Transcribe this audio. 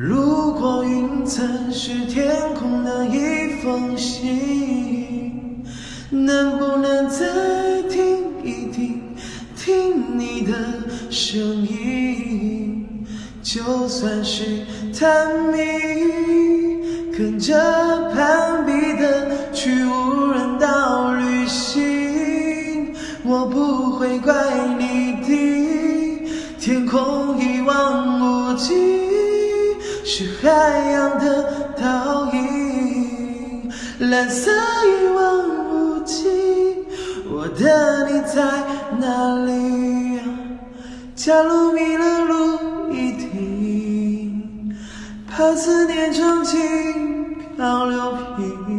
如果云层是天空的一封信，能不能再听一听，听你的声音？就算是探秘，跟着攀比的去无人岛旅行，我不会怪你的。天空一望无际，是海洋的倒影，蓝色一望无际，我的你在哪里？假如迷了路一定，怕思念冲进漂流瓶。